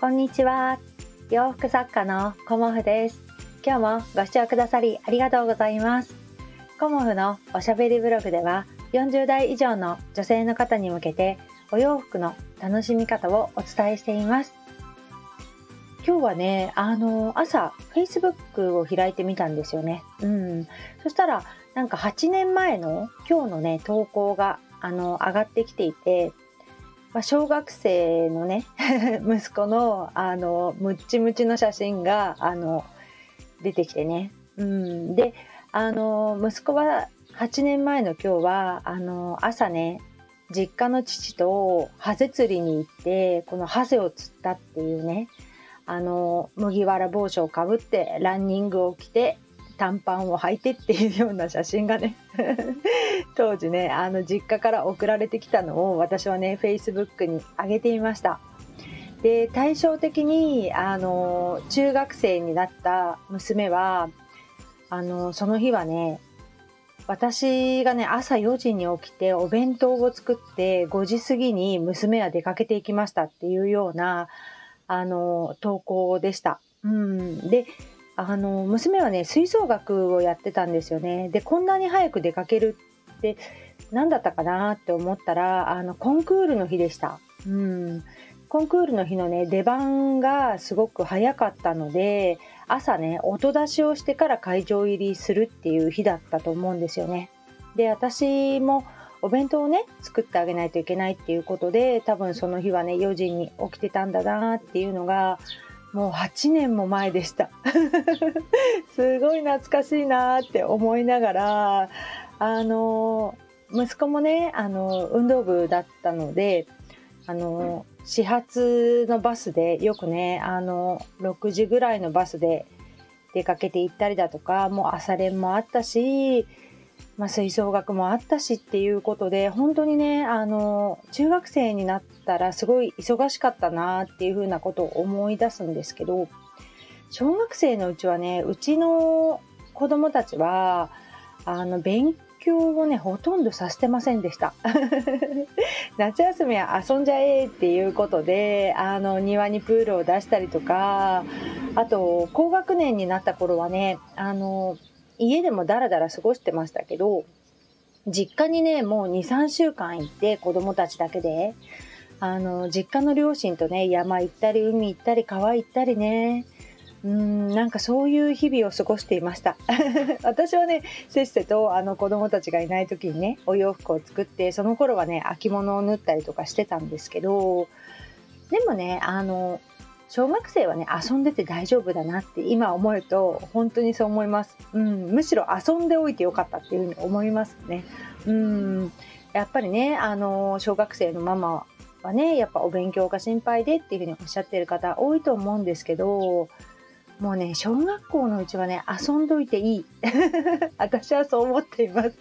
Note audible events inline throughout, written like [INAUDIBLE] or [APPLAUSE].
こんにちは。洋服作家のコモフです。今日もご視聴くださりありがとうございます。コモフのおしゃべりブログでは40代以上の女性の方に向けてお洋服の楽しみ方をお伝えしています。今日はね、あの、朝、Facebook を開いてみたんですよね。うん。そしたら、なんか8年前の今日のね、投稿が、あの、上がってきていて、まあ、小学生のね [LAUGHS] 息子のあのムッチムチの写真があの出てきてね、うん、であの息子は8年前の今日はあの朝ね実家の父とハゼ釣りに行ってこのハゼを釣ったっていうねあの麦わら帽子をかぶってランニングを着て短パンを履いてっていうような写真がね [LAUGHS] 当時ねあの実家から送られてきたのを私はね Facebook に上げてみましたで対照的にあの中学生になった娘はあのその日はね私がね朝4時に起きてお弁当を作って5時過ぎに娘は出かけていきましたっていうようなあの投稿でした。うん、であの娘はね吹奏楽をやってたんですよねでこんなに早く出かけるって何だったかなって思ったらあのコンクールの日でした。うんコンクールの日のね出番がすごく早かったので朝ね音出しをしてから会場入りするっていう日だったと思うんですよね。で私もお弁当をね作ってあげないといけないっていうことで多分その日はね4時に起きてたんだなっていうのがもう8年も前でした。[LAUGHS] すごい懐かしいなって思いながらあの息子もねあの運動部だったのであの始発のバスでよくねあの6時ぐらいのバスで出かけて行ったりだとかもう朝練もあったしまあ、吹奏楽もあったしっていうことで本当にねあの中学生になったらすごい忙しかったなっていうふうなことを思い出すんですけど小学生のうちはねうちの子供たちはあの勉強をねほとんどさせてませんでした。[LAUGHS] 夏休みは遊んじゃえっていうことであの庭にプールを出したりとかあと高学年になった頃はねあの家でもダラダラ過ごしてましたけど、実家にね、もう2、3週間行って子供たちだけで、あの、実家の両親とね、山行ったり、海行ったり、川行ったりね、うん、なんかそういう日々を過ごしていました。[LAUGHS] 私はね、せっせとあの子供たちがいない時にね、お洋服を作って、その頃はね、秋物を縫ったりとかしてたんですけど、でもね、あの、小学生はね遊んでて大丈夫だなって今思うと本当にそう思います、うん、むしろ遊んでおいてよかったっていうふうに思いますね。うんやっぱりねあの小学生のママはねやっぱお勉強が心配でっていうふうにおっしゃってる方多いと思うんですけどもうね小学校のうちはね遊んどいていい。[LAUGHS] 私はそう思っています。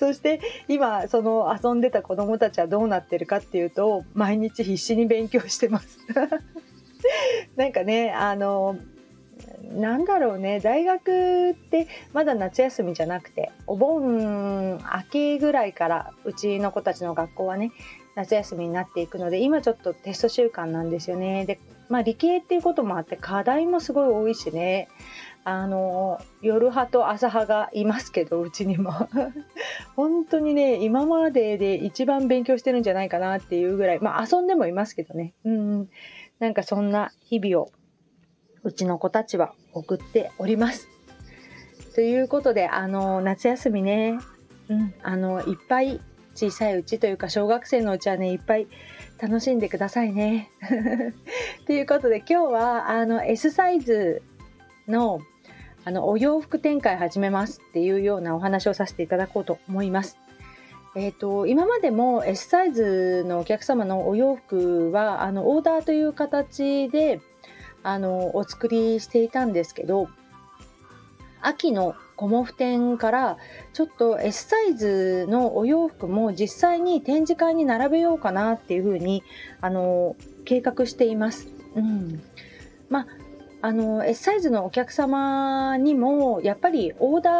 そして今その遊んでた子どもたちはどうなってるかっていうと毎日必死に勉強してます。[LAUGHS] なんかねあのなんだろうね大学ってまだ夏休みじゃなくてお盆明けぐらいからうちの子たちの学校はね夏休みになっていくので今ちょっとテスト週間なんですよね。でまあ理系っていうこともあって課題もすごい多いしね。あの夜派と朝派がいますけどうちにも。[LAUGHS] 本当にね今までで一番勉強してるんじゃないかなっていうぐらいまあ遊んでもいますけどね。うん。なんかそんな日々をうちの子たちは送っております。ということで、あの、夏休みね、うん、あの、いっぱい小さいうちというか小学生のうちはね、いっぱい楽しんでくださいね。[LAUGHS] ということで今日はあの S サイズのあのお洋服展開始めますっていうようなお話をさせていただこうと思います。えーと、今までも S サイズのお客様のお洋服はあのオーダーという形であのお作りしていたんですけど秋のコモフ展からちょっと S サイズのお洋服も実際に展示会に並べようかなっていうふうにあの計画しています。うん、まああの S サイズのお客様にもやっぱりオーダ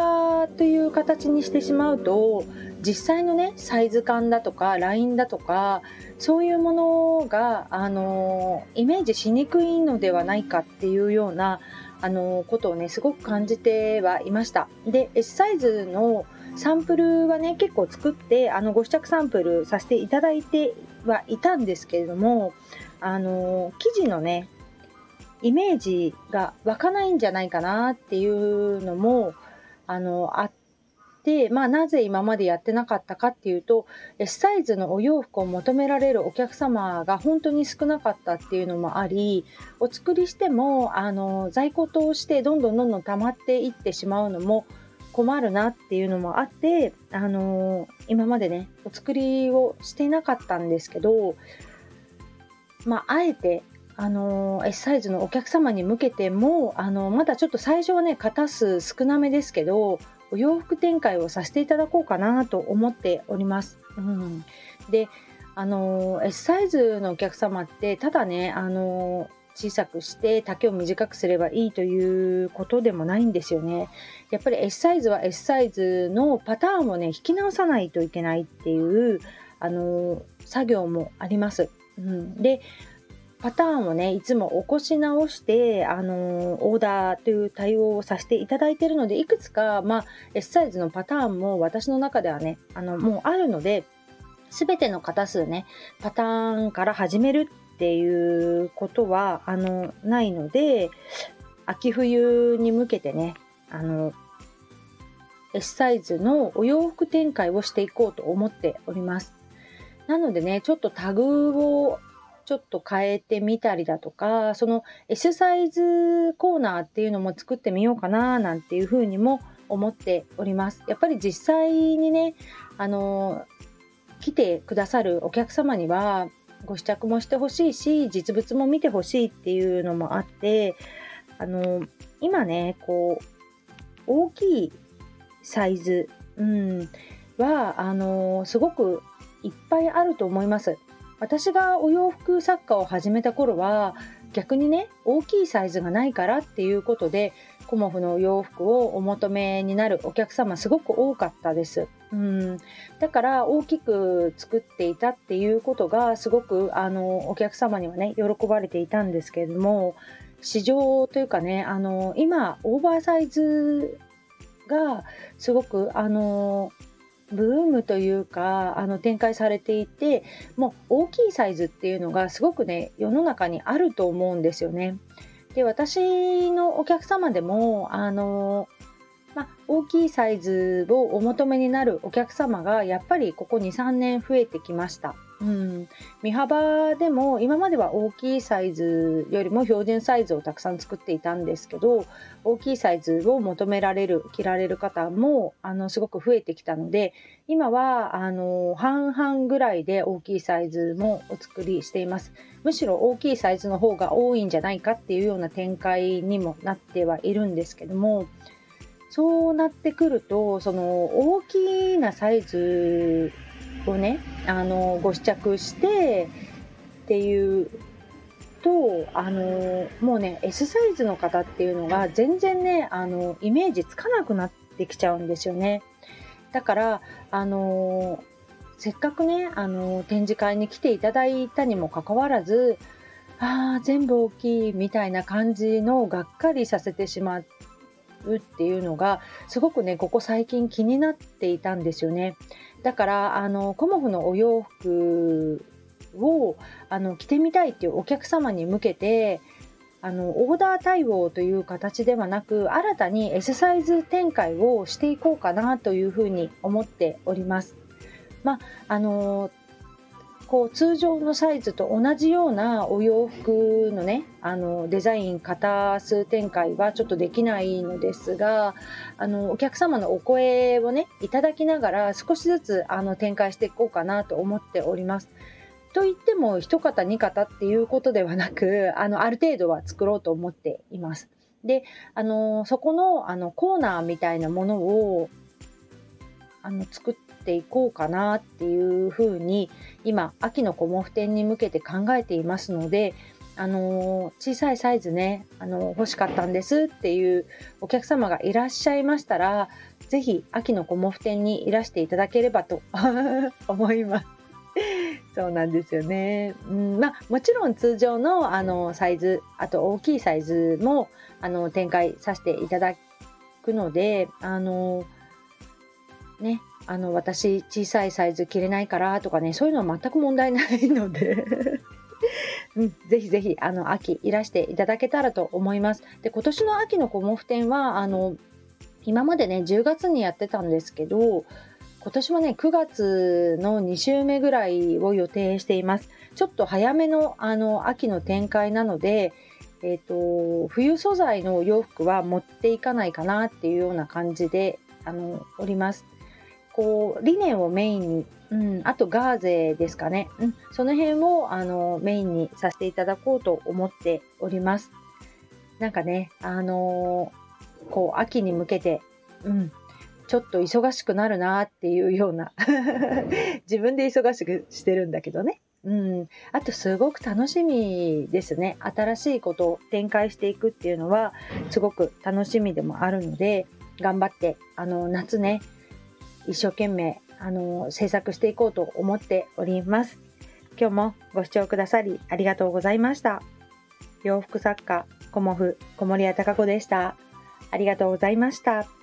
ーという形にしてしまうと実際のねサイズ感だとかラインだとかそういうものが、あのイメージしにくいのではないかっていうような、あのことをねすごく感じてはいました。で S サイズのサンプルはね結構作ってあのご試着サンプルさせていただいてはいたんですけれどもあの生地のねイメージが湧かないんじゃないかなっていうのもあのあって、でまあ、なぜ今までやってなかったかっていうと S サイズのお洋服を求められるお客様が本当に少なかったっていうのもありお作りしてもあの在庫としてどんどんどんどん溜まっていってしまうのも困るなっていうのもあって、あの今までねお作りをしていなかったんですけどまあ、あえてあの S サイズのお客様に向けてもあのまだちょっと最初はね型数少なめですけどお洋服展開をさせていただこうかなと思っております。うん、であの S サイズのお客様ってただねあの小さくして丈を短くすればいいということでもないんですよね。やっぱり S サイズは S サイズのパターンをね引き直さないといけないっていうあの作業もあります。うん、でパターンをねいつも起こし直してあのオーダーという対応をさせていただいているのでいくつか、まあ、S サイズのパターンも私の中ではねあのもうあるので全ての型数ねパターンから始めるっていうことはあのないので秋冬に向けてねあの S サイズのお洋服展開をしていこうと思っております。なのでね、ちょっとタグをちょっと変えてみたりだとか、その S サイズコーナーっていうのも作ってみようかななんていうふうにも思っております。やっぱり実際にね、あの、来てくださるお客様にはご試着もしてほしいし、実物も見てほしいっていうのもあって、あの、今ね、こう、大きいサイズ、うん、は、あの、すごくいっぱいあると思います。私がお洋服作家を始めた頃は逆にね大きいサイズがないからっていうことでコモフのお洋服をお求めになるお客様すごく多かったです。うんだから大きく作っていたっていうことがすごくあのお客様にはね喜ばれていたんですけれども市場というかねあの今オーバーサイズがすごくあのブームというかあの展開されていてもう大きいサイズっていうのがすごくね世の中にあると思うんですよね。で私のお客様でもあのま、大きいサイズをお求めになるお客様がやっぱりここ23年増えてきました。うん、身幅でも今までは大きいサイズよりも標準サイズをたくさん作っていたんですけど大きいサイズを求められる着られる方もあのすごく増えてきたので今はあの半々ぐらいで大きいサイズもお作りしています。むしろ大きいサイズの方が多いんじゃないかっていうような展開にもなってはいるんですけどもそうなってくるとその大きなサイズをねあのご試着してっていうとあのもうね S サイズの方っていうのが全然ねあのイメージつかなくなってきちゃうんですよね。だからあのせっかくねあの展示会に来ていただいたにもかかわらずああ全部大きいみたいな感じのがっかりさせてしまうっていうのがすごくねここ最近気になっていたんですよね。だからあのコモフのお洋服をあの着てみたいっていうお客様に向けてあのオーダー対応という形ではなく新たに S サイズ展開をしていこうかなというふうに思っております。まああのこう通常のサイズと同じようなお洋服のねあのデザイン型数展開はちょっとできないのですがあのお客様のお声をねいただきながら少しずつあの展開していこうかなと思っております。といっても一型二型っていうことではなくあのある程度は作ろうと思っています。であのそこのあのコーナーみたいなものをあの作ってていこうかなっていうふうに今秋のコモフ展に向けて考えていますのであの小さいサイズね、あの欲しかったんですっていうお客様がいらっしゃいましたら、ぜひ秋のコモフ展にいらしていただければと [LAUGHS] 思います。[LAUGHS] そうなんですよね。うん、まあもちろん通常のあのサイズ、あと大きいサイズもあの展開させていただくので、あのね、あの私小さいサイズ着れないからとかね、そういうのは全く問題ないので [LAUGHS] うん、ぜひぜひあの秋いらしていただけたらと思います。で今年の秋のコモフ展はあの今までね10月にやってたんですけど今年はね9月の2週目ぐらいを予定しています。ちょっと早めのあの秋の展開なので、えーと、冬素材の洋服は持っていかないかなっていうような感じであのおります。こうリネンをメインにうん、あとガーゼですかね、うん、その辺をあのメインにさせていただこうと思っております。なんかね、あのー、こう秋に向けて、うん、ちょっと忙しくなるなっていうような [LAUGHS] 自分で忙しくしてるんだけどね。うん、あとすごく楽しみですね。新しいことを展開していくっていうのはすごく楽しみでもあるので、頑張ってあの夏ね、一生懸命あの制作していこうと思っております。今日もご視聴くださりありがとうございました。洋服作家、コモフ、小森屋隆子でした。ありがとうございました。